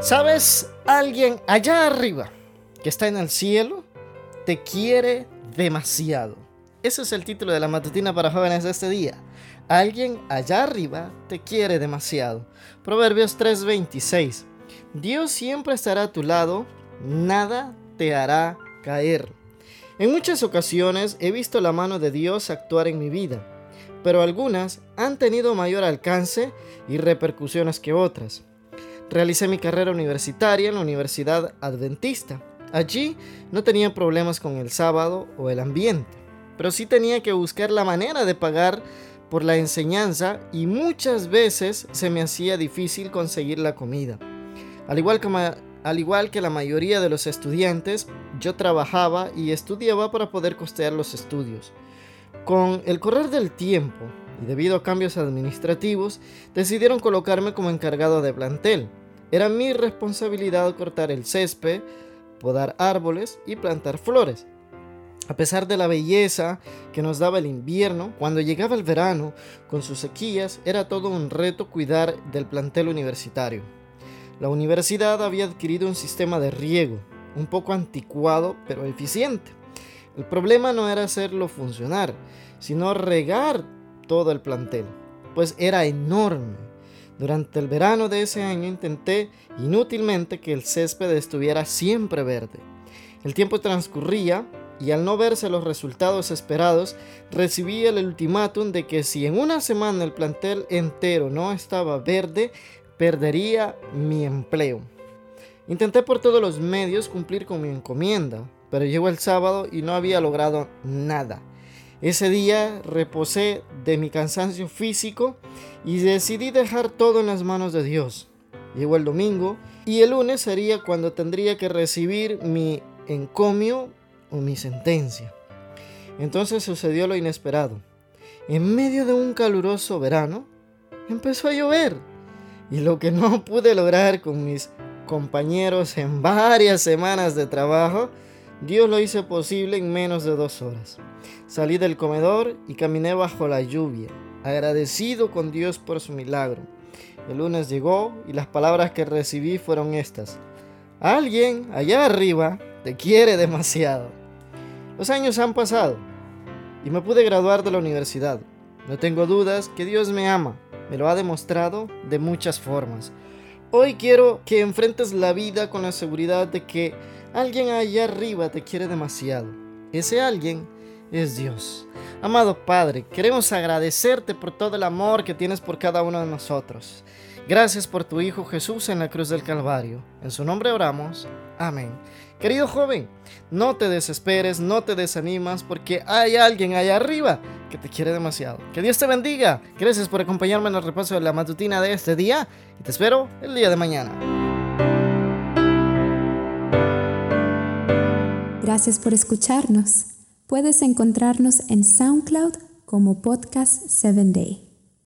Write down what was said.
¿Sabes? Alguien allá arriba que está en el cielo te quiere demasiado. Ese es el título de la matutina para jóvenes de este día. Alguien allá arriba te quiere demasiado. Proverbios 3:26. Dios siempre estará a tu lado, nada te hará caer. En muchas ocasiones he visto la mano de Dios actuar en mi vida, pero algunas han tenido mayor alcance y repercusiones que otras. Realicé mi carrera universitaria en la Universidad Adventista. Allí no tenía problemas con el sábado o el ambiente, pero sí tenía que buscar la manera de pagar por la enseñanza y muchas veces se me hacía difícil conseguir la comida. Al igual que, la mayoría de los estudiantes, yo trabajaba y estudiaba para poder costear los estudios. Con el correr del tiempo y debido a cambios administrativos, decidieron colocarme como encargado de plantel. Era mi responsabilidad cortar el césped, podar árboles y plantar flores. A pesar de la belleza que nos daba el invierno, cuando llegaba el verano, con sus sequías, era todo un reto cuidar del plantel universitario. La universidad había adquirido un sistema de riego, un poco anticuado pero eficiente. El problema no era hacerlo funcionar, sino regar todo el plantel, pues era enorme durante el verano de ese año intenté inútilmente que el césped estuviera siempre verde. El tiempo transcurría y al no verse los resultados esperados, recibí el ultimátum de que si en una semana el plantel entero no estaba verde, perdería mi empleo. Intenté por todos los medios cumplir con mi encomienda, pero llegó el sábado y no había logrado nada. Ese día reposé de mi cansancio físico y decidí dejar todo en las manos de Dios. Llegó el domingo y el lunes sería cuando tendría que recibir mi encomio o mi sentencia. Entonces sucedió lo inesperado. En medio de un caluroso verano, empezó a llover. Y lo que no pude lograr con mis compañeros en varias semanas de trabajo, Dios lo hizo posible en menos de dos horas. Salí del comedor y caminé bajo la lluvia, agradecido con Dios por su milagro. El lunes llegó y las palabras que recibí fueron estas. Alguien allá arriba te quiere demasiado. Los años han pasado y me pude graduar de la universidad. No tengo dudas que Dios me ama. Me lo ha demostrado de muchas formas. Hoy quiero que enfrentes la vida con la seguridad de que alguien allá arriba te quiere demasiado. Ese alguien es Dios. Amado Padre, queremos agradecerte por todo el amor que tienes por cada uno de nosotros. Gracias por tu Hijo Jesús en la cruz del Calvario. En su nombre oramos. Amén. Querido joven, no te desesperes, no te desanimas, porque hay alguien allá arriba que te quiere demasiado. Que Dios te bendiga. Gracias por acompañarme en el repaso de la matutina de este día y te espero el día de mañana. Gracias por escucharnos. Puedes encontrarnos en SoundCloud como Podcast 7 Day.